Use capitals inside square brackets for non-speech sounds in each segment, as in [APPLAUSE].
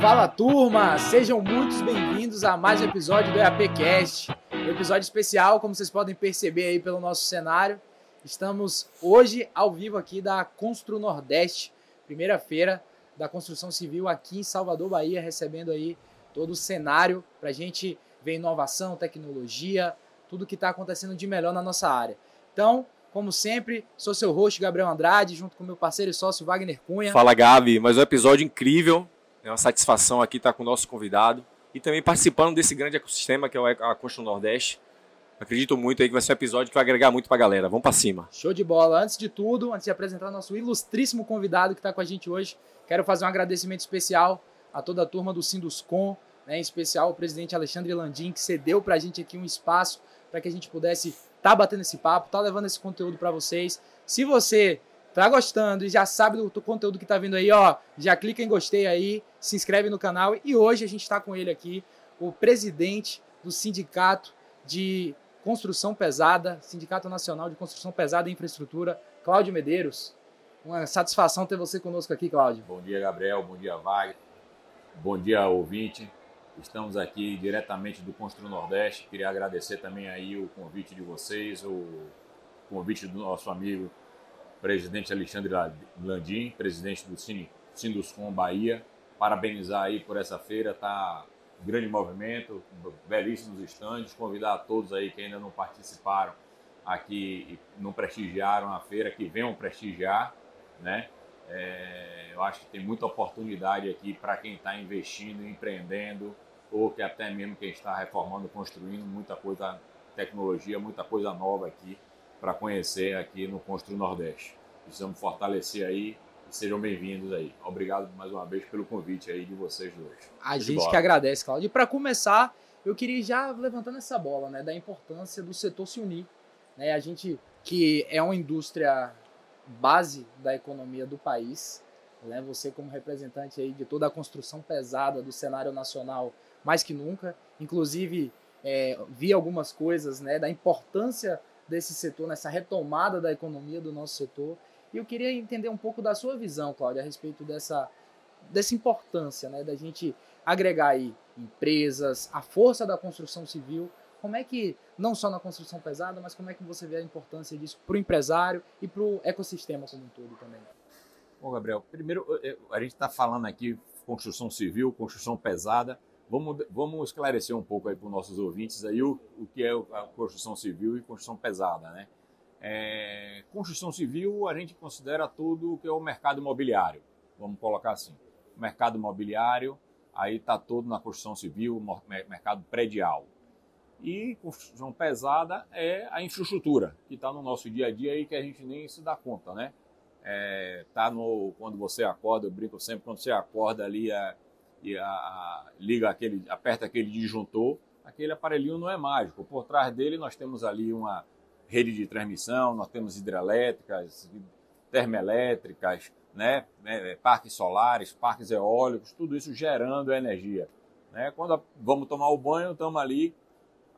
Fala turma, sejam muito bem-vindos a mais um episódio do EAPcast. Um episódio especial, como vocês podem perceber aí pelo nosso cenário. Estamos hoje ao vivo aqui da Constru Nordeste, primeira feira da construção civil aqui em Salvador, Bahia, recebendo aí todo o cenário para a gente ver inovação, tecnologia, tudo que está acontecendo de melhor na nossa área. Então, como sempre, sou seu host, Gabriel Andrade, junto com meu parceiro e sócio Wagner Cunha. Fala, Gabi. Mais um episódio incrível. É uma satisfação aqui estar com o nosso convidado e também participando desse grande ecossistema que é a Costa Nordeste. Acredito muito aí que vai ser um episódio que vai agregar muito para a galera. Vamos para cima. Show de bola. Antes de tudo, antes de apresentar nosso ilustríssimo convidado que está com a gente hoje, quero fazer um agradecimento especial a toda a turma do Sinduscom, né, em especial o presidente Alexandre Landim, que cedeu para a gente aqui um espaço para que a gente pudesse estar tá batendo esse papo, tá levando esse conteúdo para vocês. Se você tá gostando e já sabe do conteúdo que tá vindo aí, ó, já clica em gostei aí, se inscreve no canal. E hoje a gente está com ele aqui, o presidente do Sindicato de Construção Pesada, Sindicato Nacional de Construção Pesada e Infraestrutura, Cláudio Medeiros. Uma satisfação ter você conosco aqui, Cláudio. Bom dia, Gabriel. Bom dia, Wagner. Bom dia, ouvinte. Estamos aqui diretamente do Constru Nordeste. Queria agradecer também aí o convite de vocês, o convite do nosso amigo presidente Alexandre Landim, presidente do Cine, Sinduscom Bahia. Parabenizar aí por essa feira, tá grande movimento, belíssimos estandes. Convidar a todos aí que ainda não participaram aqui não prestigiaram a feira, que venham prestigiar, né? É, eu acho que tem muita oportunidade aqui para quem está investindo, empreendendo, ou que até mesmo quem está reformando, construindo, muita coisa, tecnologia, muita coisa nova aqui para conhecer aqui no Construir Nordeste. Precisamos fortalecer aí e sejam bem-vindos aí. Obrigado mais uma vez pelo convite aí de vocês dois. A gente que agradece, Claudio. E para começar, eu queria já levantando essa bola, né, da importância do setor se unir, né? A gente que é uma indústria base da economia do país, né? Você como representante aí de toda a construção pesada do cenário nacional mais que nunca. Inclusive, é, vi algumas coisas né, da importância desse setor, nessa retomada da economia do nosso setor. E eu queria entender um pouco da sua visão, Cláudia, a respeito dessa, dessa importância né, da gente agregar aí empresas, a força da construção civil. Como é que, não só na construção pesada, mas como é que você vê a importância disso para o empresário e para o ecossistema como um todo também? Bom, Gabriel, primeiro a gente está falando aqui construção civil, construção pesada, Vamos, vamos esclarecer um pouco aí para os nossos ouvintes aí o, o que é a construção civil e construção pesada, né? É, construção civil a gente considera tudo o que é o mercado imobiliário, vamos colocar assim. Mercado imobiliário aí está todo na construção civil, mercado predial. E construção pesada é a infraestrutura, que está no nosso dia a dia e que a gente nem se dá conta, né? É, tá no, quando você acorda, eu brinco sempre, quando você acorda ali, é, e a, a, liga aquele, aperta aquele disjuntor, aquele aparelhinho não é mágico. Por trás dele nós temos ali uma rede de transmissão, nós temos hidrelétricas, termoelétricas, né, é, parques solares, parques eólicos, tudo isso gerando energia. Né? Quando vamos tomar o banho, estamos ali,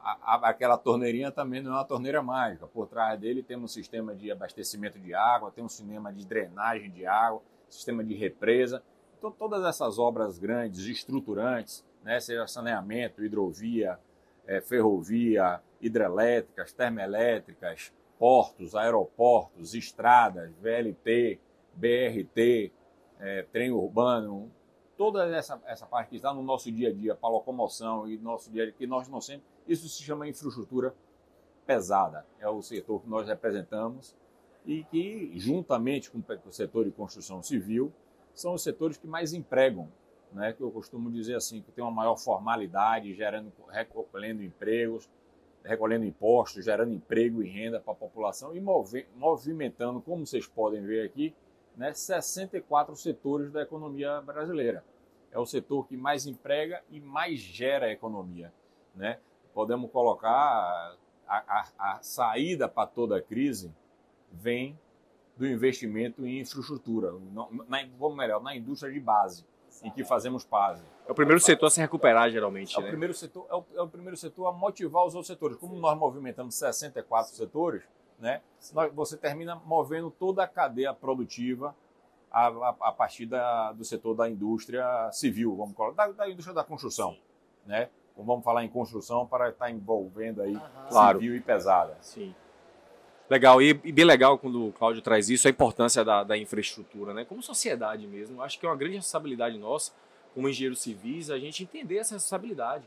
a, a, aquela torneirinha também não é uma torneira mágica. Por trás dele temos um sistema de abastecimento de água, tem um sistema de drenagem de água, sistema de represa. Então, todas essas obras grandes, estruturantes, né, seja saneamento, hidrovia, é, ferrovia, hidrelétricas, termoelétricas, portos, aeroportos, estradas, VLT, BRT, é, trem urbano, toda essa, essa parte que está no nosso dia a dia para locomoção e nosso dia a dia, que nós não sempre, isso se chama infraestrutura pesada, é o setor que nós representamos e que, juntamente com o setor de construção civil, são os setores que mais empregam, né? que eu costumo dizer assim, que tem uma maior formalidade, gerando, recolhendo empregos, recolhendo impostos, gerando emprego e renda para a população e movimentando, como vocês podem ver aqui, né, 64 setores da economia brasileira. É o setor que mais emprega e mais gera economia. Né? Podemos colocar a, a, a saída para toda a crise vem do investimento em infraestrutura, na, vamos melhor, na indústria de base, em que fazemos base. É o primeiro setor a se recuperar, geralmente. É, né? o, primeiro setor, é o, é, o, primeiro setor a motivar os outros setores. Como nós movimentamos 64 setores, né, nós, você termina movendo toda a cadeia produtiva a, a, a partir da, do setor da indústria civil, vamos colocar, da, da indústria da construção, né? Vamos falar em construção para estar envolvendo aí Claro. civil e pesada. Sim. Legal, e, e bem legal quando o Cláudio traz isso, a importância da, da infraestrutura, né? Como sociedade mesmo. Acho que é uma grande responsabilidade nossa, como engenheiros civis, a gente entender essa responsabilidade.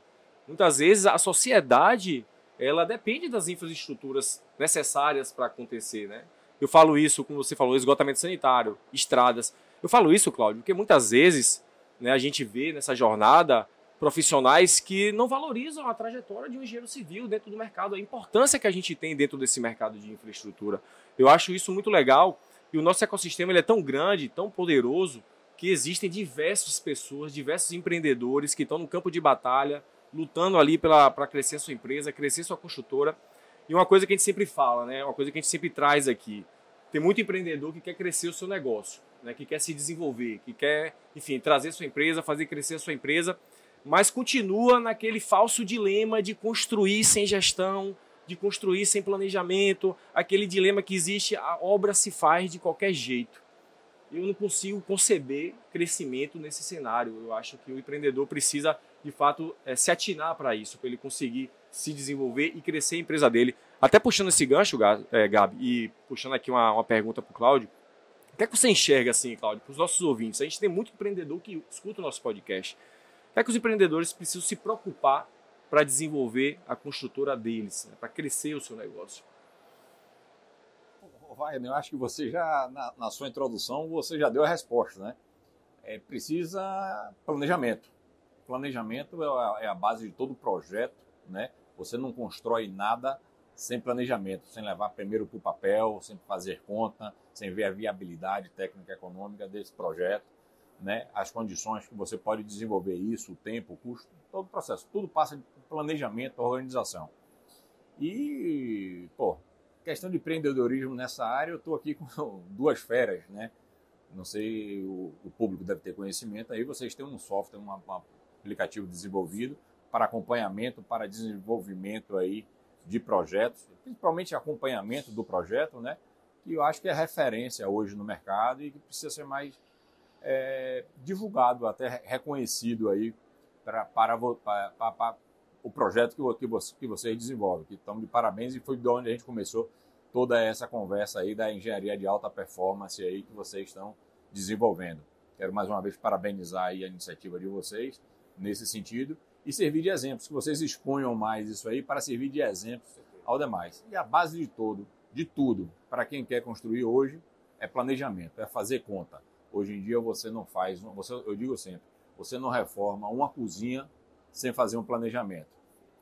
Muitas vezes a sociedade, ela depende das infraestruturas necessárias para acontecer, né? Eu falo isso, como você falou, esgotamento sanitário, estradas. Eu falo isso, Cláudio, porque muitas vezes né, a gente vê nessa jornada profissionais que não valorizam a trajetória de um engenheiro civil dentro do mercado, a importância que a gente tem dentro desse mercado de infraestrutura. Eu acho isso muito legal e o nosso ecossistema ele é tão grande, tão poderoso, que existem diversas pessoas, diversos empreendedores que estão no campo de batalha, lutando ali para crescer sua empresa, crescer sua construtora. E uma coisa que a gente sempre fala, né, uma coisa que a gente sempre traz aqui, tem muito empreendedor que quer crescer o seu negócio, né, que quer se desenvolver, que quer, enfim, trazer sua empresa, fazer crescer a sua empresa, mas continua naquele falso dilema de construir sem gestão, de construir sem planejamento, aquele dilema que existe, a obra se faz de qualquer jeito. Eu não consigo conceber crescimento nesse cenário. Eu acho que o empreendedor precisa, de fato, eh, se atinar para isso, para ele conseguir se desenvolver e crescer a empresa dele. Até puxando esse gancho, Ga- eh, Gabi, e puxando aqui uma, uma pergunta para o Cláudio. O que é que você enxerga assim, Cláudio, para os nossos ouvintes? A gente tem muito empreendedor que escuta o nosso podcast. É que os empreendedores precisam se preocupar para desenvolver a construtora deles, né? para crescer o seu negócio? Wagner, eu acho que você já, na, na sua introdução, você já deu a resposta, né? É, precisa planejamento. Planejamento é a, é a base de todo projeto, né? Você não constrói nada sem planejamento, sem levar primeiro para o papel, sem fazer conta, sem ver a viabilidade técnica e econômica desse projeto, né? As condições que você pode desenvolver isso, o tempo, o custo, todo o processo. Tudo passa de planejamento, organização. E, pô, questão de empreendedorismo nessa área, eu estou aqui com [LAUGHS] duas feras, né? Não sei, o, o público deve ter conhecimento. Aí vocês têm um software, um, um aplicativo desenvolvido para acompanhamento, para desenvolvimento aí de projetos, principalmente acompanhamento do projeto, né? Que eu acho que é referência hoje no mercado e que precisa ser mais é, divulgado, até reconhecido aí pra, para, o projeto que, que, você, que vocês desenvolvem. Que estão de parabéns e foi de onde a gente começou toda essa conversa aí da engenharia de alta performance aí que vocês estão desenvolvendo. Quero mais uma vez parabenizar aí a iniciativa de vocês nesse sentido e servir de exemplos, que vocês exponham mais isso aí para servir de exemplo ao demais. E a base de todo, de tudo, para quem quer construir hoje, é planejamento, é fazer conta. Hoje em dia você não faz, você, eu digo sempre, você não reforma uma cozinha sem fazer um planejamento.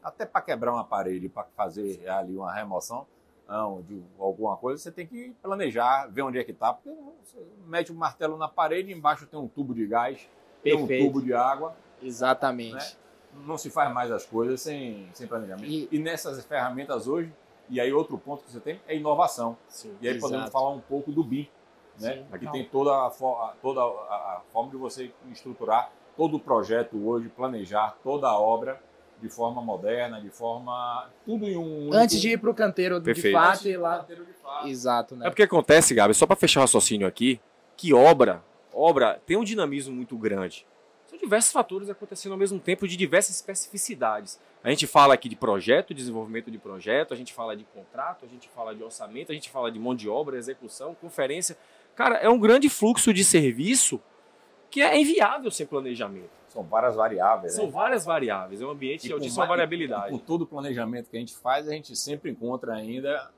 Até para quebrar uma parede, para fazer ali uma remoção não, de alguma coisa, você tem que planejar, ver onde é que está, porque você mete um martelo na parede, embaixo tem um tubo de gás, tem um Perfeito. tubo de água, Exatamente. Né? não se faz mais as coisas sem, sem planejamento. E- E, nessas ferramentas hoje, e aí outro ponto que você tem é inovação. Sim. E aí Exato. podemos falar um pouco do BIM, né? Sim. Aqui Não. tem toda, a, toda a, a forma de você estruturar todo o projeto hoje, planejar toda a obra de forma moderna, de forma tudo em um único- Antes de ir pro canteiro de fato e lá. canteiro de fato. Exato, né? É porque acontece, Gabi, só para fechar o raciocínio aqui, que obra, obra tem um dinamismo muito grande. São diversos fatores acontecendo ao mesmo tempo de diversas especificidades. A gente fala aqui de projeto, desenvolvimento de projeto, a gente fala de contrato, a gente fala de orçamento, a gente fala de mão de obra, execução, conferência. Cara, é um grande fluxo de serviço que é inviável sem planejamento. São várias variáveis. São né? várias variáveis, é um ambiente de altíssima ma- variabilidade. Com todo o planejamento que a gente faz, a gente sempre encontra ainda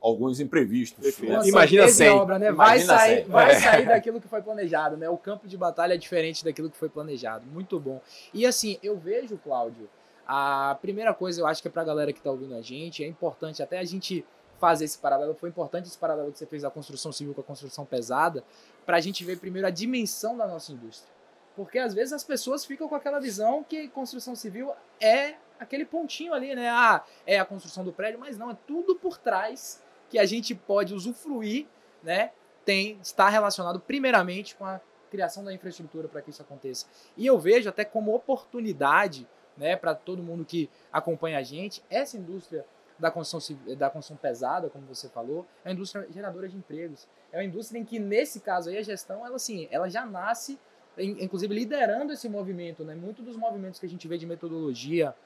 alguns imprevistos. Né? Imagina surpresa em 100. obra, né? Vai Imagina sair, 100. vai É. sair daquilo que foi planejado, né? O campo de batalha é diferente daquilo que foi planejado. Muito bom. E assim, eu vejo, Cláudio, a primeira coisa eu acho que é pra galera que tá ouvindo a gente, é importante até a gente fazer esse paralelo. Foi importante esse paralelo que você fez da construção civil com a construção pesada, pra gente ver primeiro a dimensão da nossa indústria. Porque às vezes as pessoas ficam com aquela visão que construção civil é aquele pontinho ali, né? Ah, é a construção do prédio, mas não, é tudo por trás que a gente pode usufruir, né? Tem está relacionado primeiramente com a criação da infraestrutura para que isso aconteça. E eu vejo até como oportunidade, né, para todo mundo que acompanha a gente, essa indústria da construção, da construção pesada, como você falou, é uma indústria geradora de empregos. É uma indústria em que, nesse caso aí, a gestão, ela, assim, ela já nasce, inclusive, liderando esse movimento. Né? Muito dos movimentos que a gente vê de metodologia,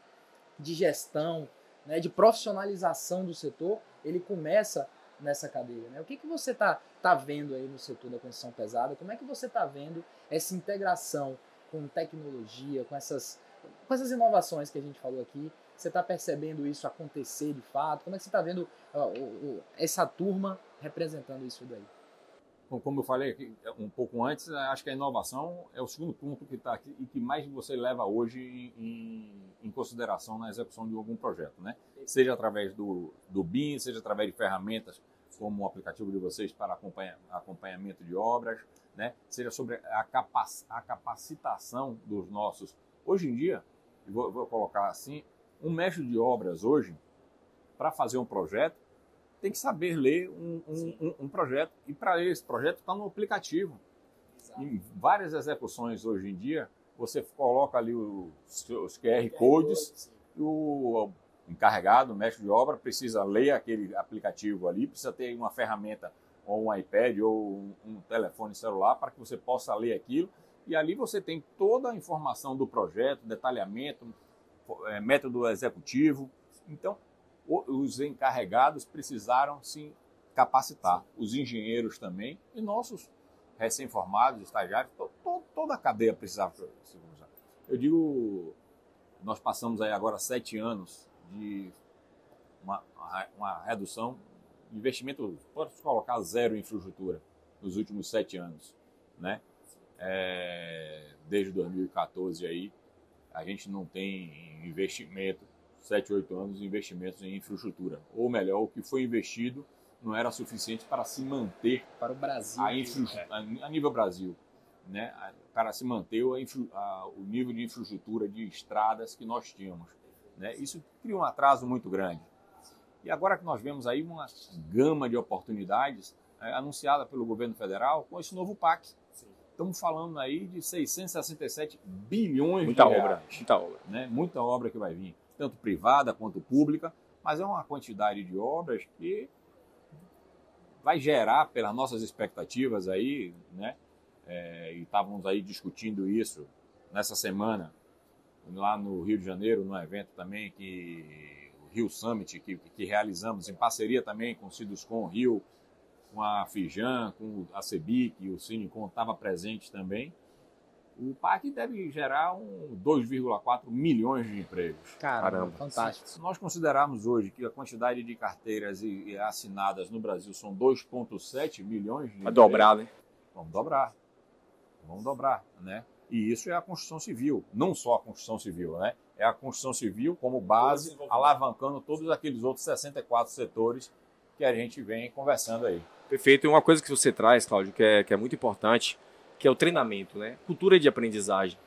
de gestão, né, de profissionalização do setor, ele começa nessa cadeia. Né? O que, que você está tá vendo aí no setor da construção pesada? Como é que você está vendo essa integração com tecnologia, com essas, com essas inovações que a gente falou aqui? Você está percebendo isso acontecer de fato? Como é que você está vendo uh, essa turma representando isso daí? Bom, como eu falei aqui um pouco antes, acho que a inovação é o segundo ponto que está aqui e que mais você leva hoje em, em, consideração na execução de algum projeto, né? Seja através do, do BIM, seja através de ferramentas como o aplicativo de vocês para acompanha, acompanhamento de obras, né? Seja sobre a, capac, a capacitação dos nossos. Hoje em dia, vou, vou colocar assim, um mestre de obras hoje, para fazer um projeto, tem que saber ler um, um, um projeto. E para ler esse projeto está no aplicativo. Exato. Em várias execuções hoje em dia, você coloca ali os, os QR codes, o encarregado, o mestre de obra, precisa ler aquele aplicativo ali, precisa ter uma ferramenta ou um iPad ou um, um telefone celular para que você possa ler aquilo. E ali você tem toda a informação do projeto, detalhamento, método executivo. Então, os encarregados precisaram se capacitar, os engenheiros também e nossos recém-formados, estagiários, to, to, toda a cadeia precisava se usar. Eu digo, nós passamos aí agora sete anos de uma, uma redução investimento, pode colocar zero em infraestrutura nos últimos sete anos, né? É, desde 2014 aí, a gente não tem investimento 7, 8 anos de investimentos em infraestrutura. Ou melhor, o que foi investido não era suficiente para se manter para o Brasil a, a, a nível Brasil, né? Para se manter a, a, o nível de infraestrutura de estradas que nós tínhamos, né? Isso cria um atraso muito grande. E agora que nós vemos aí uma gama de oportunidades é, anunciada pelo governo federal com esse novo PAC. Estamos falando aí de 667 bilhões muita de obra, reais. Muita obra. Né? Muita obra que vai vir tanto privada quanto pública, mas é uma quantidade de obras que vai gerar, pelas nossas expectativas aí, né? É, e estávamos aí discutindo isso nessa semana, lá no Rio de Janeiro, no evento também que o Rio Summit, que, que realizamos em parceria também com o Ciduscom Rio, com a Fijan, com a CEBIC, o Cinecom estava presente também o PAC deve gerar um 2,4 milhões de empregos. Caramba, fantástico. Se nós considerarmos hoje que a quantidade de carteiras assinadas no Brasil são 2,7 milhões de Vai dobrar, né? Vamos dobrar. Vamos dobrar, né? E isso é a construção civil, não só a construção civil, né? É a construção civil como base, alavancando todos aqueles outros 64 setores que a gente vem conversando aí. Perfeito. E uma coisa que você traz, Cláudio, que é, que é muito importante, que é o treinamento, né? Cultura de aprendizagem.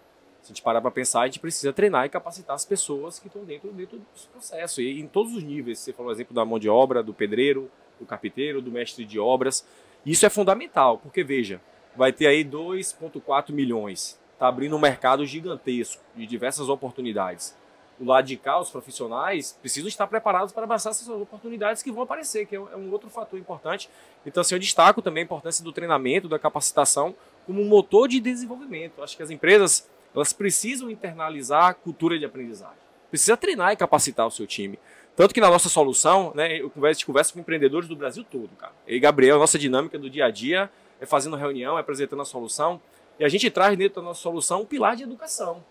Se a gente parar para pensar, a gente precisa treinar e capacitar as pessoas que estão dentro, dentro desse processo. E em todos os níveis, você falou exemplo da mão de obra, do pedreiro, do carpinteiro, do mestre de obras. Isso é fundamental, porque veja, vai ter aí 2,4 milhões. Está abrindo um mercado gigantesco de diversas oportunidades. Do lado de cá, os profissionais precisam estar preparados para abraçar essas oportunidades que vão aparecer, que é um é outro fator importante. Então, assim, eu destaco também a importância do treinamento, da capacitação, como um motor de desenvolvimento. Acho que as empresas elas precisam internalizar a cultura de aprendizagem. Precisa treinar e capacitar o seu time. Tanto que na nossa solução, né, eu converso, converso com empreendedores do Brasil todo, cara. E Gabriel, a nossa dinâmica do dia a dia é fazendo reunião, é apresentando a solução. E a gente traz dentro da nossa solução um pilar de educação.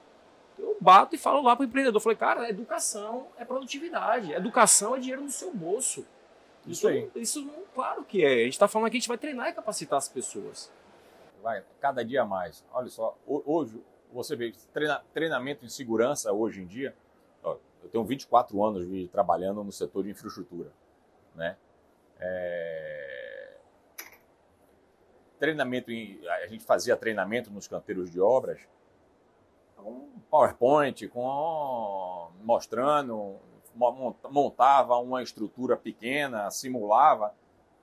Bato e falo lá para o empreendedor, falei, cara, educação é produtividade, educação é dinheiro no seu bolso. Isso, isso aí. Isso, claro que é. A gente está falando aqui, a gente vai treinar e capacitar as pessoas vai cada dia mais. Olha só, hoje você vê treina, treinamento em segurança hoje em dia. Ó, eu tenho 24 anos de trabalhando no setor de infraestrutura, né? É... Treinamento em, a gente fazia treinamento nos canteiros de obras com PowerPoint, com mostrando, montava uma estrutura pequena, simulava.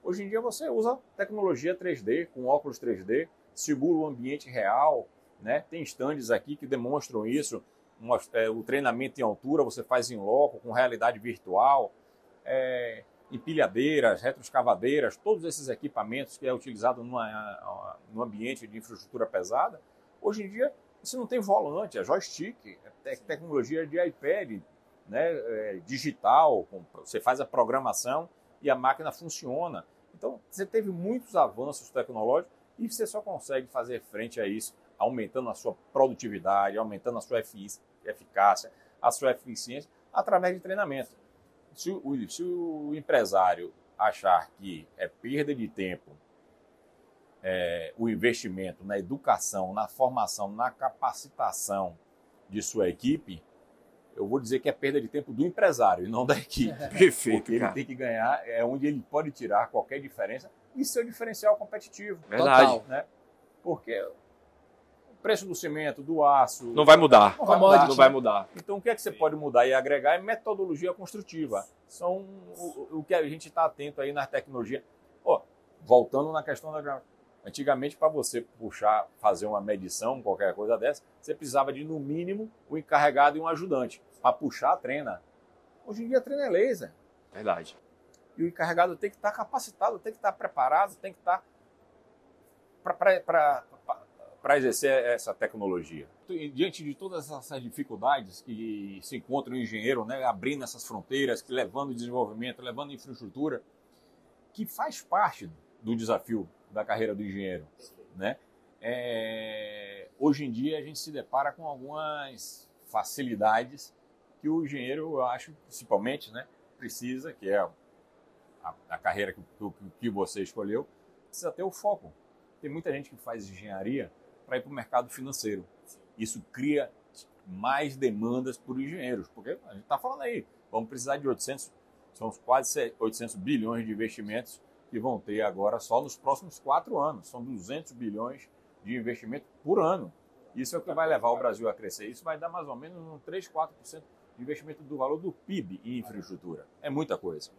Hoje em dia você usa tecnologia 3D, com óculos 3D, simula o ambiente real, né? Tem estandes aqui que demonstram isso. É, o treinamento em altura você faz em loco, com realidade virtual. é, empilhadeiras, retroescavadeiras, todos esses equipamentos que é utilizado numa, num ambiente de infraestrutura pesada, hoje em dia você não tem volante, é joystick, é tecnologia de iPad, né, é, digital, você faz a programação e a máquina funciona. Então, você teve muitos avanços tecnológicos e você só consegue fazer frente a isso aumentando a sua produtividade, aumentando a sua eficácia, a sua eficiência, através de treinamento. Se o, se o empresário achar que é perda de tempo é, o investimento na educação, na formação, na capacitação de sua equipe, eu vou dizer que é perda de tempo do empresário e não da equipe. [LAUGHS] Perfeito. Porque ele tem que ganhar, é onde ele pode tirar qualquer diferença e seu diferencial competitivo. Verdade. Total, né? Porque o preço do cimento, do aço. Não vai mudar. Não vai mudar. Não vai mudar. Então, o que é que você pode mudar e agregar é metodologia construtiva. São o, o que a gente está atento aí na tecnologia. Oh, voltando na questão da Antigamente, para você puxar, fazer uma medição, qualquer coisa dessa, você precisava de, no mínimo, o um encarregado e um ajudante para puxar a trena. Hoje em dia, a trena é laser. Verdade. E o encarregado tem que estar tá capacitado, tem que estar tá preparado, tem que estar tá para exercer essa tecnologia. E, diante de todas essas dificuldades que se encontra o engenheiro, né, abrindo essas fronteiras, levando desenvolvimento, levando infraestrutura, que faz parte do desafio da carreira do engenheiro, né? É, hoje em dia a gente se depara com algumas facilidades que o engenheiro, eu acho, principalmente, né, precisa, que é a, a carreira que, que você escolheu, precisa ter o foco. Tem muita gente que faz engenharia para ir para o mercado financeiro. Isso cria mais demandas por engenheiros, porque a gente está falando aí, vamos precisar de 800, são quase 800 bilhões de investimentos que vão ter agora só nos próximos quatro anos. São 200 bilhões de investimento por ano. Isso é o que vai levar o Brasil a crescer. Isso vai dar mais ou menos um 3, 4% de investimento do valor do PIB em infraestrutura. É muita coisa.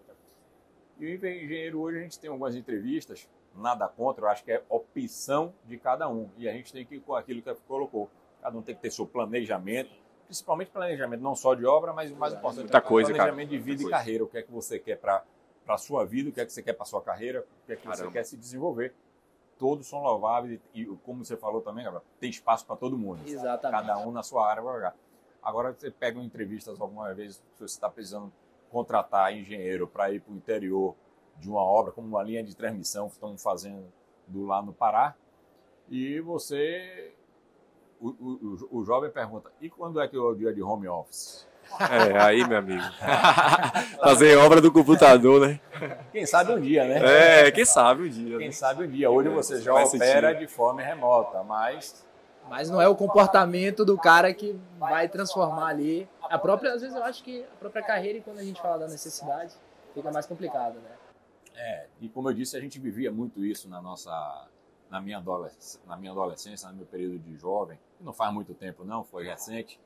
E o engenheiro hoje a gente tem algumas entrevistas, nada contra, eu acho que é opção de cada um. E a gente tem que ir com aquilo que colocou. Cada um tem que ter seu planejamento, principalmente planejamento não só de obra, mas o mais importante, Muita coisa, planejamento cara. de vida e carreira. O que é que você quer para para a sua vida, o que é que você quer para a sua carreira, o que é que Caramba. você quer se desenvolver. Todos são louváveis e, como você falou também, Gabriel, tem espaço para todo mundo. Exatamente. Cada um na sua área vai jogar. Agora, você pega entrevistas alguma vez, se você está precisando contratar engenheiro para ir para o interior de uma obra, como uma linha de transmissão que estão fazendo do lá no Pará, e você. O, o, o, jovem pergunta: e quando é que é o dia de home office? É, aí, meu amigo. [LAUGHS] Fazer obra do computador, né? Quem sabe um dia, né? É, quem sabe um dia. Quem né? sabe um dia. Hoje você já opera de forma remota, mas. Mas não é o comportamento do cara que vai transformar ali. A própria, às vezes eu acho que a própria carreira, e quando a gente fala da necessidade, fica mais complicado, né? É, e como eu disse, a gente vivia muito isso na nossa. Na minha, adolescência, na minha adolescência, no meu período de jovem, não faz muito tempo não, foi recente,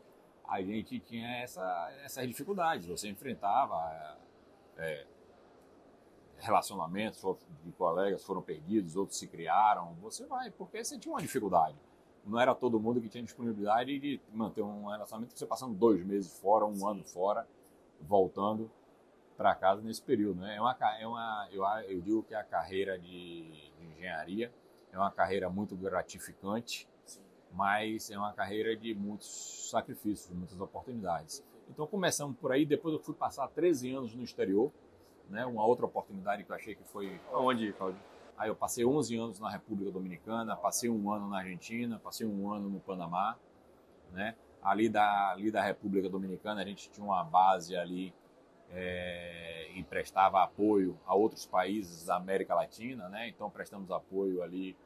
a gente tinha essa, essas dificuldades. Você enfrentava é, relacionamentos de colegas foram perdidos, outros se criaram. Você vai, porque você tinha uma dificuldade. Não era todo mundo que tinha disponibilidade de manter um relacionamento você passando dois meses fora, um ano fora, voltando para casa nesse período. Né? É uma, é uma, eu, eu digo que a carreira de, de engenharia é uma carreira muito gratificante mas é uma carreira de muitos sacrifícios, muitas oportunidades. Então começamos por aí, depois eu fui passar 13 anos no exterior, né, uma outra oportunidade que eu achei que foi... Onde, Claudio? Aí eu passei 11 anos na República Dominicana, passei um ano na Argentina, passei um ano no Panamá, né? Ali da, ali da República Dominicana a gente tinha uma base ali é, e prestava apoio a outros países da América Latina, né? Então prestamos apoio ali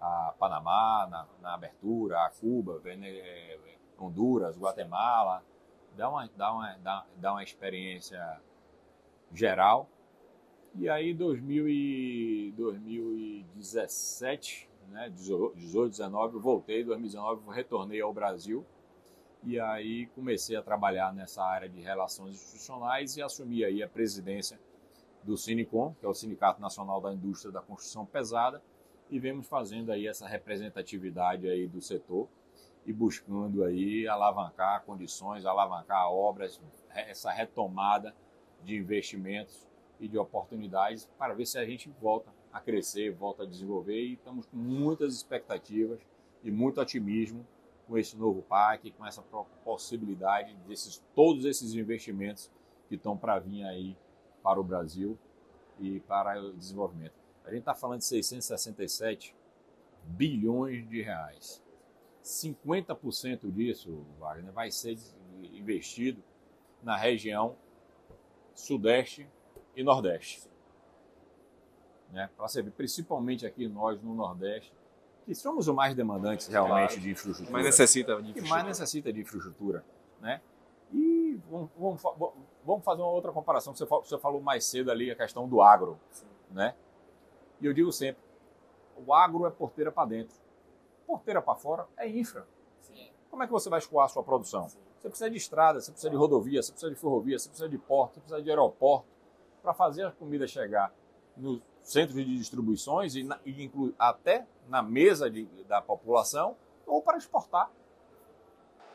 a Panamá na, na abertura, a Cuba, é, Honduras, Guatemala. Dá uma, dá, uma, dá, dá uma experiência geral. E aí, 2000 e 2017, né, 18, 19, eu voltei, 2019 retornei ao Brasil e aí comecei a trabalhar nessa área de relações institucionais e assumi aí a presidência do Sinicom, que é o Sindicato Nacional da Indústria da Construção Pesada, e vemos fazendo aí essa representatividade aí do setor e buscando aí alavancar condições, alavancar obras, essa retomada de investimentos e de oportunidades para ver se a gente volta a crescer, volta a desenvolver e estamos com muitas expectativas e muito otimismo com esse novo parque, com essa possibilidade desses todos esses investimentos que estão para vir aí para o Brasil e para o desenvolvimento. A gente está falando de 667 bilhões de reais. 50% disso, Wagner, vai ser investido na região Sudeste e Nordeste. Né? Para ver, principalmente aqui nós no Nordeste, que somos os mais demandantes realmente de infraestrutura. Mais necessita de infraestrutura. Que mais necessita de infraestrutura. Né? E vamos, vamos, vamos fazer uma outra comparação. Você falou, mais cedo ali a questão do agro. Né? E eu digo sempre, o agro é porteira para dentro. Porteira para fora é infra. Sim. Como é que você vai escoar a sua produção? Sim. Você precisa de estrada, você precisa de rodovia, você precisa de ferrovia, você precisa de porto, você precisa de aeroporto para fazer a comida chegar nos centros de distribuições e, na, e inclu, até na mesa de, da população ou para exportar.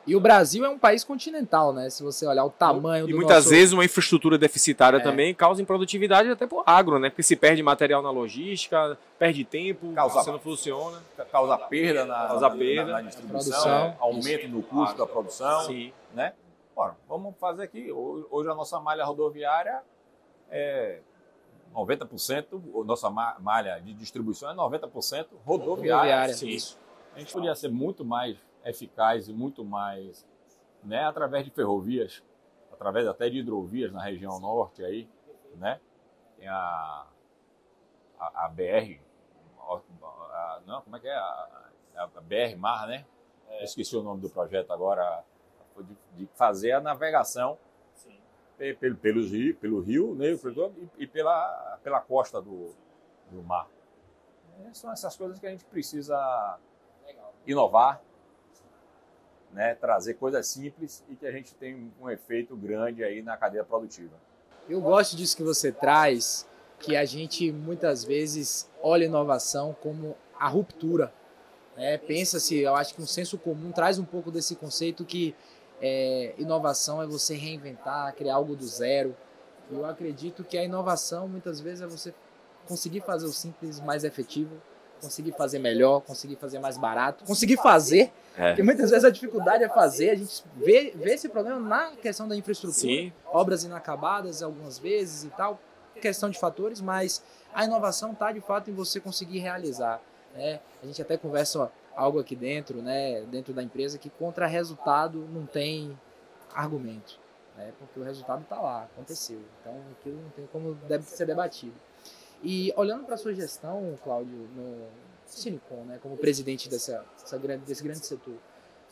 E o Brasil é um país continental, né? Se você olhar o tamanho e do muitas nosso... vezes uma infraestrutura deficitária é. também causa improdutividade até o agro, né? Porque se perde material na logística, perde tempo, causa, você não funciona. Causa perda na, causa perda, na, na distribuição, é, aumento no custo agro. da produção, Sim. né? Bora, vamos fazer aqui. Hoje a nossa malha rodoviária é 90%, nossa malha de distribuição é 90% rodoviária. rodoviária. Sim. Isso. A gente podia ser muito mais eficaz e muito mais, né, através de ferrovias, através até de hidrovias na região norte aí, né? Tem a, a, a BR, a, não, como é que é? A, a BR Mar, né? É. esqueci o nome do projeto agora, de, de fazer a navegação pelo, pelo, rio, pelo rio né, e, e pela, pela costa do, do mar. É, são essas coisas que a gente precisa inovar, né, trazer coisas simples e que a gente tem um efeito grande aí na cadeia produtiva. Eu gosto disso que você traz, que a gente muitas vezes olha inovação como a ruptura. Né? Pensa-se, eu acho que um senso comum traz um pouco desse conceito que é, inovação é você reinventar, criar algo do zero. Eu acredito que a inovação muitas vezes é você conseguir fazer o simples mais efetivo, conseguir fazer melhor, conseguir fazer mais barato, conseguir fazer. É. Porque muitas vezes a dificuldade é fazer, a gente vê, vê esse problema na questão da infraestrutura. Sim. Obras inacabadas algumas vezes e tal, questão de fatores, mas a inovação está de fato em você conseguir realizar. Né? A gente até conversa algo aqui dentro, né, dentro da empresa, que contra resultado não tem argumento. Né? Porque o resultado está lá, aconteceu. Então aquilo não tem como deve ser debatido. E olhando para a sua gestão, Cláudio, no Silicon, né, como presidente dessa, dessa grande, desse grande setor,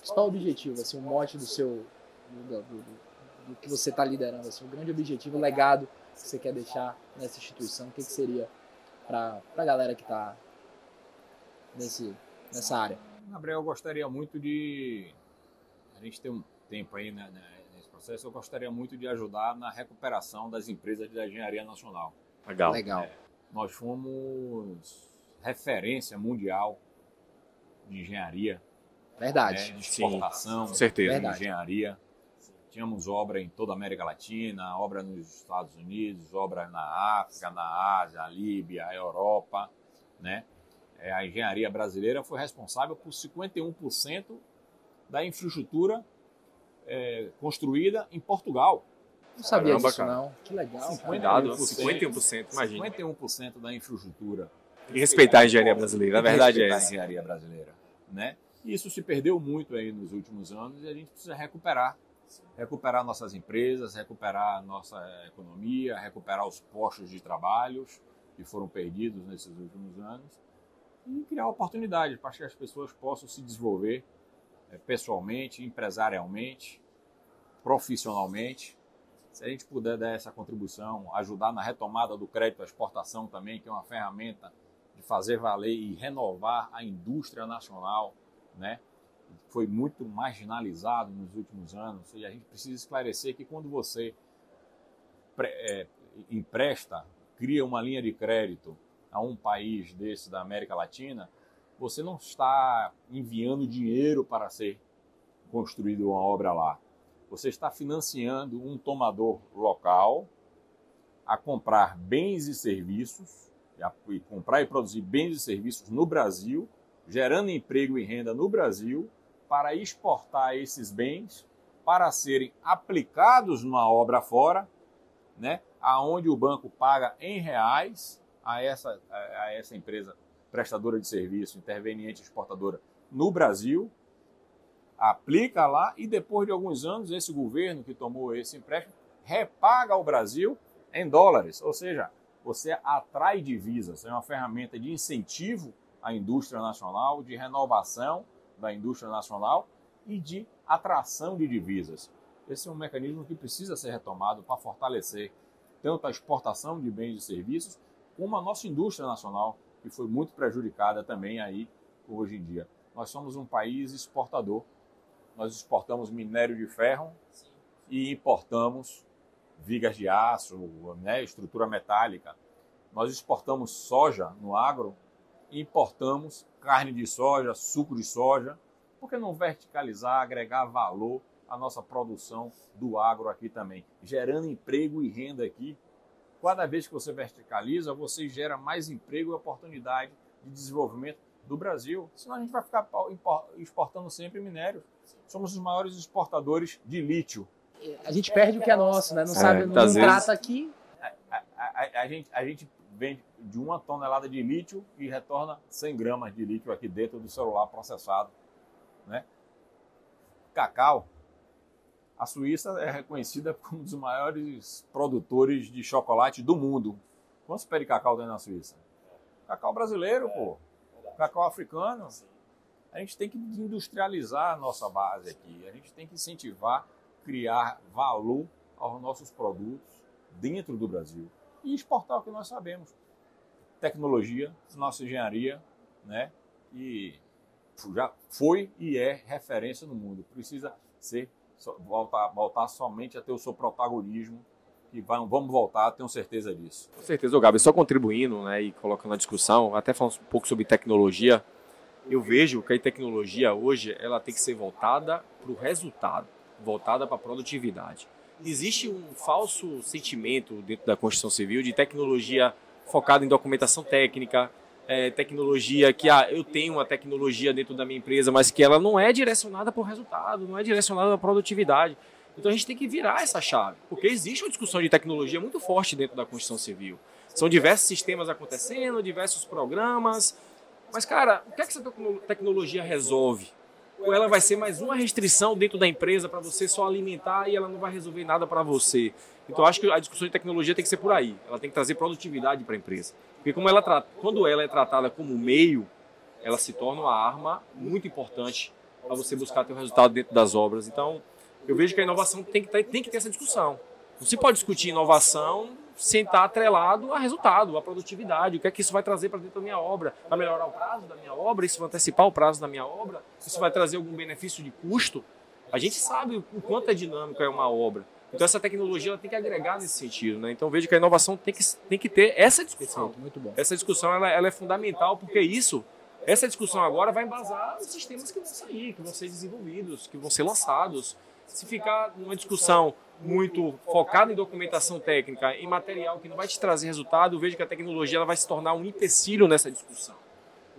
qual o objetivo, assim, o mote do seu, do, do, do, do que você está liderando, assim, o grande objetivo, o legado que você quer deixar nessa instituição, o que, que seria para a galera que está nesse, nessa área? Gabriel, eu gostaria muito de. A gente tem um tempo aí né, né, nesse processo, eu gostaria muito de ajudar na recuperação das empresas da engenharia nacional. Legal. Legal. É, nós fomos referência mundial de engenharia. Verdade. Né, de exportação, Sim, certeza. de engenharia. Tínhamos obra em toda a América Latina, obra nos Estados Unidos, obra na África, na Ásia, a Líbia, a Europa, né? É, a engenharia brasileira foi responsável por 51% da infraestrutura é, construída em Portugal. Não sabia Caramba, disso, cara. não. Que legal. Cuidado, 51%, imagina. 51% da infraestrutura. E respeitar a engenharia brasileira, a verdade é essa. a engenharia brasileira, né? Isso se perdeu muito aí nos últimos anos e a gente precisa recuperar. Recuperar nossas empresas, recuperar nossa economia, recuperar os postos de trabalho que foram perdidos nesses últimos anos e criar oportunidades para que as pessoas possam se desenvolver é, pessoalmente, empresarialmente, profissionalmente. Se a gente puder dar essa contribuição, ajudar na retomada do crédito à exportação também, que é uma ferramenta de fazer valer e renovar a indústria nacional, né? Foi muito marginalizado nos últimos anos e a gente precisa esclarecer que quando você é, empresta, cria uma linha de crédito a um país desse da América Latina, você não está enviando dinheiro para ser construída uma obra lá. Você está financiando um tomador local a comprar bens e serviços, e comprar e produzir bens e serviços no Brasil, gerando emprego e renda no Brasil, para exportar esses bens para serem aplicados numa obra fora, né, aonde o banco paga em reais a essa, a essa empresa prestadora de serviço, interveniente exportadora no Brasil, aplica lá e depois de alguns anos esse governo que tomou esse empréstimo repaga ao Brasil em dólares, ou seja, você atrai divisas, é uma ferramenta de incentivo à indústria nacional, de renovação da indústria nacional e de atração de divisas. Esse é um mecanismo que precisa ser retomado para fortalecer tanto a exportação de bens e serviços como a nossa indústria nacional, que foi muito prejudicada também aí hoje em dia. Nós somos um país exportador. Nós exportamos minério de ferro e importamos vigas de aço, né, estrutura metálica. Nós exportamos soja no agro e importamos carne de soja, suco de soja. Por que não verticalizar, agregar valor à nossa produção do agro aqui também, gerando emprego e renda aqui? Cada vez que você verticaliza, você gera mais emprego e oportunidade de desenvolvimento do Brasil. Senão a gente vai ficar exportando sempre minério. Somos os maiores exportadores de lítio a gente perde o que é nosso, né? Não é, sabe, não, trata aqui. A, a, a, gente, a gente vende de uma tonelada de lítio e retorna 100 gramas de lítio aqui dentro do celular processado, né? Cacau, a Suíça é reconhecida como um dos maiores produtores de chocolate do mundo. Quantos pés de cacau tem na Suíça? Cacau brasileiro, pô. Cacau africano. A gente tem que industrializar a nossa base aqui. A gente tem que incentivar criar valor aos nossos produtos dentro do Brasil e exportar o que nós sabemos. Tecnologia, nossa engenharia, né? E já foi e é referência no mundo. Precisa ser voltar, voltar somente a ter o seu protagonismo e vamos voltar, tenho certeza disso. Com certeza, Gabi, só contribuindo né, e colocando na discussão, até falando um pouco sobre tecnologia, eu vejo que a tecnologia hoje ela tem que ser voltada para o resultado voltada para a produtividade. Existe um falso sentimento dentro da construção civil de tecnologia focada em documentação técnica, é, tecnologia que ah, eu tenho uma tecnologia dentro da minha empresa, mas que ela não é direcionada para o resultado, não é direcionada à produtividade. Então a gente tem que virar essa chave, porque existe uma discussão de tecnologia muito forte dentro da construção civil. São diversos sistemas acontecendo, diversos programas, mas cara, o que, é que essa tecnologia resolve? ou ela vai ser mais uma restrição dentro da empresa para você só alimentar e ela não vai resolver nada para você. Então acho que a discussão de tecnologia tem que ser por aí. Ela tem que trazer produtividade para a empresa. Porque como ela quando ela é tratada como meio, ela se torna uma arma muito importante para você buscar ter o resultado dentro das obras. Então, eu vejo que a inovação tem que ter, tem que ter essa discussão. Se pode discutir inovação sem estar atrelado a resultado, a produtividade, o que é que isso vai trazer para dentro da minha obra, vai melhorar o prazo da minha obra, isso vai antecipar o prazo da minha obra, isso vai trazer algum benefício de custo. A gente sabe o quanto é dinâmica é uma obra. Então essa tecnologia ela tem que agregar nesse sentido, né? Então vejo que a inovação tem que, tem que ter essa discussão. Muito bom. Essa discussão ela, ela é fundamental porque isso, essa discussão agora vai embasar os sistemas que vão sair, que vão ser desenvolvidos, que vão ser lançados. Se ficar numa discussão muito focado em documentação técnica, em material que não vai te trazer resultado, eu vejo que a tecnologia ela vai se tornar um empecilho nessa discussão.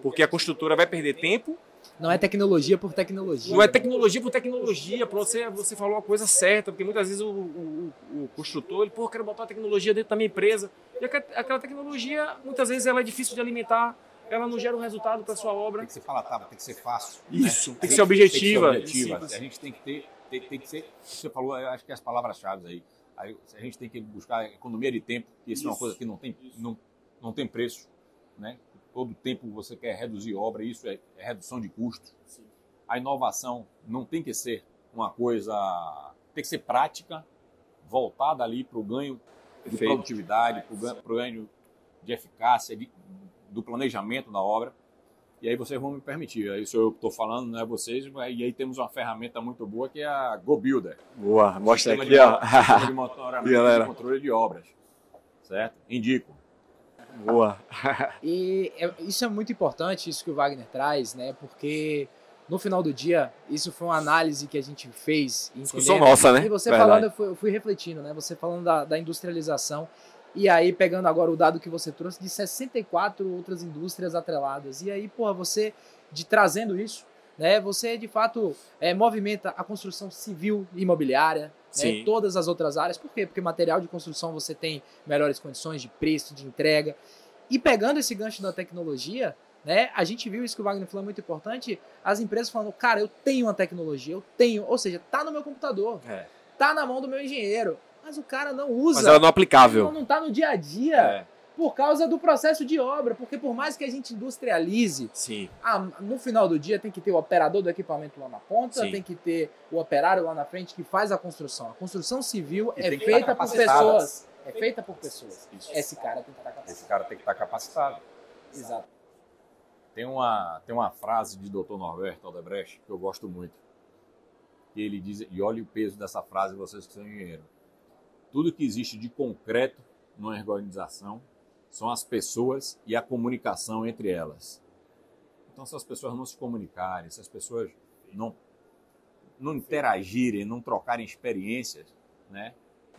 Porque a construtora vai perder tempo. Não é tecnologia por tecnologia. Não é tecnologia por tecnologia. Para você, você falou a coisa certa, porque muitas vezes o, o, o construtor, ele, pô, quero botar a tecnologia dentro da minha empresa. E aquela tecnologia, muitas vezes, ela é difícil de alimentar, ela não gera um resultado para sua obra. Tem que ser palatável, tem que ser fácil. Isso, né? tem, que ser objetiva. Tem que ser objetiva. A gente tem que ter tem, tem que ser. Você falou, eu acho que as palavras-chave aí. aí. A gente tem que buscar economia de tempo, que isso, isso é uma coisa que não tem, não, não tem preço. Né? Todo tempo você quer reduzir obra, isso é, é redução de custos. A inovação não tem que ser uma coisa. tem que ser prática, voltada ali para o ganho de produtividade, para o ganho de eficácia, de, do planejamento da obra. E aí vocês vão me permitir, isso eu estou falando, não é vocês, e aí temos uma ferramenta muito boa que é a GoBuilder. Boa, mostra aqui, de, ó. [LAUGHS] de monitoramento e controle de obras, certo? Indico. Boa. e é, isso é muito importante, isso que o Wagner traz, né? Porque no final do dia, isso foi uma análise que a gente fez. Discussão nossa, né? E você Verdade. falando, eu fui, eu fui, refletindo, né? Você falando da, da industrialização E aí, pegando agora o dado que você trouxe, de 64 outras indústrias atreladas. E aí, porra, você, de trazendo isso, né, você de fato é, movimenta a construção civil e imobiliária, né, todas as outras áreas. Por quê? Porque material de construção você tem melhores condições de preço, de entrega. E pegando esse gancho da tecnologia, né, a gente viu isso que o Wagner falou é muito importante, as empresas falando, cara, eu tenho uma tecnologia, eu tenho, ou seja, tá no meu computador, é. tá na mão do meu engenheiro, mas o cara não usa. Mas ela não é aplicável. Não, não tá no dia a dia. É. Por causa do processo de obra, porque por mais que a gente industrialize, Sim. Ah, no final do dia tem que ter o operador do equipamento lá na ponta, Sim. tem que ter o operário lá na frente que faz a construção. A construção civil e é feita por pessoas. É feita por pessoas. Isso. Esse cara tem que estar capacitado. Esse cara tem que estar capacitado. Exato. Tem uma, tem uma frase de Dr. Norberto Aldebrecht que eu gosto muito. E ele diz, e olha o peso dessa frase, vocês que são engenheiros. Tudo que existe de concreto numa organização são as pessoas e a comunicação entre elas. Então, se as pessoas não se comunicarem, se as pessoas não, não interagirem, não trocarem experiências, né,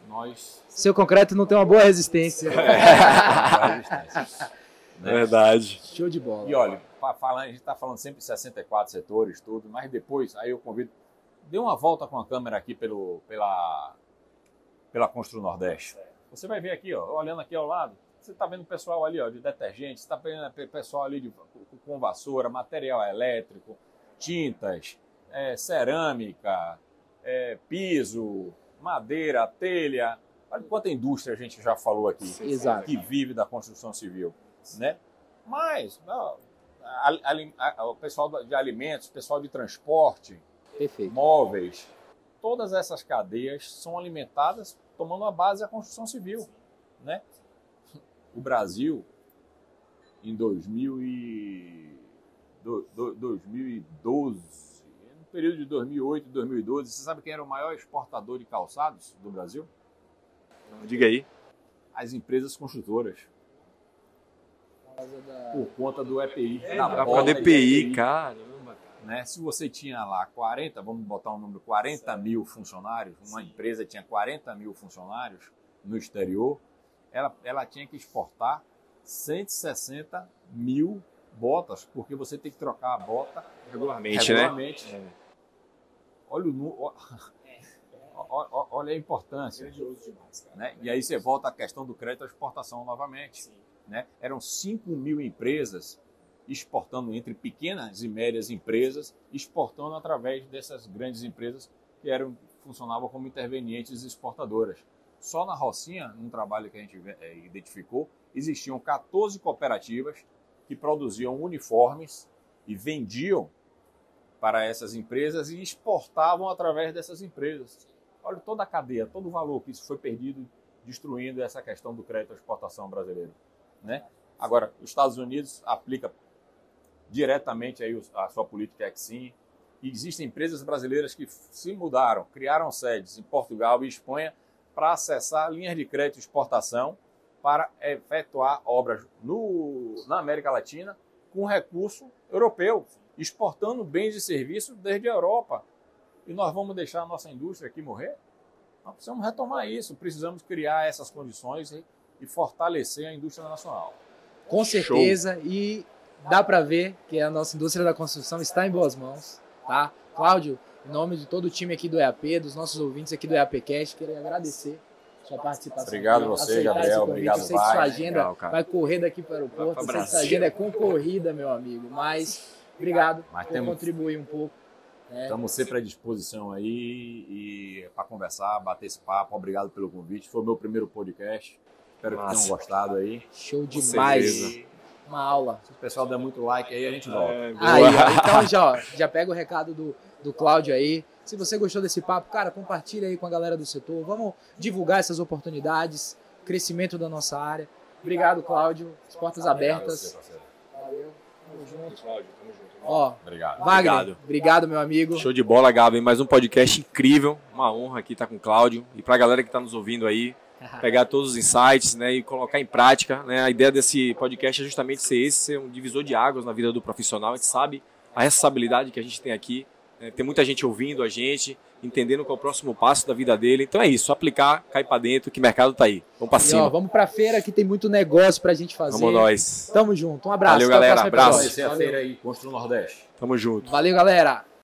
nós... Seu concreto não tem uma boa resistência. É, [LAUGHS] né? Verdade. Show de bola. E olha, falando, a gente está falando sempre de 64 setores, tudo, mas depois, aí eu convido, dê uma volta com a câmera aqui pelo, pela, pela Constru Nordeste. Você vai ver aqui, ó, olhando aqui ao lado, você está vendo o pessoal ali ó, de detergente, você está vendo o pessoal ali de, com vassoura, material elétrico, tintas, é, cerâmica, é, piso, madeira, telha. Olha quanta indústria a gente já falou aqui Exato. que vive da construção civil. Né? Mas não, a, a, a, o pessoal de alimentos, o pessoal de transporte, Perfeito. móveis, todas essas cadeias são alimentadas tomando a base da construção civil. Né? O Brasil, em 2000 e, do, do, 2012, no período de 2008 e 2012, você sabe quem era o maior exportador de calçados do Brasil? Diga aí. As empresas construtoras. Por conta do EPI. É, da do EPI, EPI, caramba né? Se você tinha lá 40, vamos botar um número, 40 mil funcionários, uma Sim. empresa tinha 40 mil funcionários no exterior, ela, ela tinha que exportar 160 mil botas, porque você tem que trocar a bota regularmente, né? regularmente. né? Olha, o, [LAUGHS] olha a importância. Né? E aí você volta à questão do crédito à exportação novamente. Né? Eram 5 mil empresas exportando entre pequenas e médias empresas, exportando através dessas grandes empresas que eram funcionavam como intervenientes exportadoras. Só na Rocinha, num trabalho que a gente é, identificou, existiam 14 cooperativas que produziam uniformes e vendiam para essas empresas e exportavam através dessas empresas. Olha toda a cadeia, todo o valor que isso foi perdido, destruindo essa questão do crédito à exportação brasileiro. Né? Agora, os Estados Unidos aplica diretamente aí a sua política Exim. E existem empresas brasileiras que se mudaram, criaram sedes em Portugal e Espanha para acessar linhas de crédito e exportação para efetuar obras no, na América Latina com recurso europeu, exportando bens e serviços desde a Europa. E nós vamos deixar a nossa indústria aqui morrer? Nós precisamos retomar isso, precisamos criar essas condições e, e fortalecer a indústria nacional. Com certeza, Show. e dá para ver que a nossa indústria da construção está em boas mãos, tá? Cláudio, em nome de todo o time aqui do EAP, dos nossos ouvintes aqui do EAP Cast, queria agradecer sua participação. Obrigado você, Gabriel. Obrigado, Eu sei que sua agenda Legal, vai correr daqui para o aeroporto. Eu sei que sua agenda é concorrida, meu amigo. Mas obrigado Mas por temos... contribuir um pouco. Né? Estamos sempre à disposição aí e para conversar, bater esse papo. Obrigado pelo convite. Foi o meu primeiro podcast. Espero Nossa. que tenham gostado aí. Show demais uma aula. Se o pessoal der muito like aí, a gente volta. É, aí, então já, já pega o recado do, do Cláudio aí. Se você gostou desse papo, cara, compartilha aí com a galera do setor. Vamos divulgar essas oportunidades, crescimento da nossa área. Obrigado, Cláudio. As portas abertas. Valeu. Tamo junto. Cláudio, tamo junto. Ó, obrigado. Wagner, obrigado. obrigado, meu amigo. Show de bola, Gabi. Mais um podcast incrível. Uma honra aqui estar com o Cláudio. E pra galera que está nos ouvindo aí, pegar todos os insights né, e colocar em prática. Né? A ideia desse podcast é justamente ser esse, ser um divisor de águas na vida do profissional. A gente sabe a responsabilidade que a gente tem aqui É, tem muita gente ouvindo a gente, entendendo qual é o próximo passo da vida dele. Então é isso, aplicar, cair para dentro, que o mercado tá aí. Vamos para cima. E, ó, vamos pra feira que tem muito negócio pra gente fazer. Vamos nós. Tamo junto. Um abraço. Valeu, Até galera. Abraço. episódio. Conhecer a feira aí, Constru Nordeste. Tamo junto. Valeu, galera.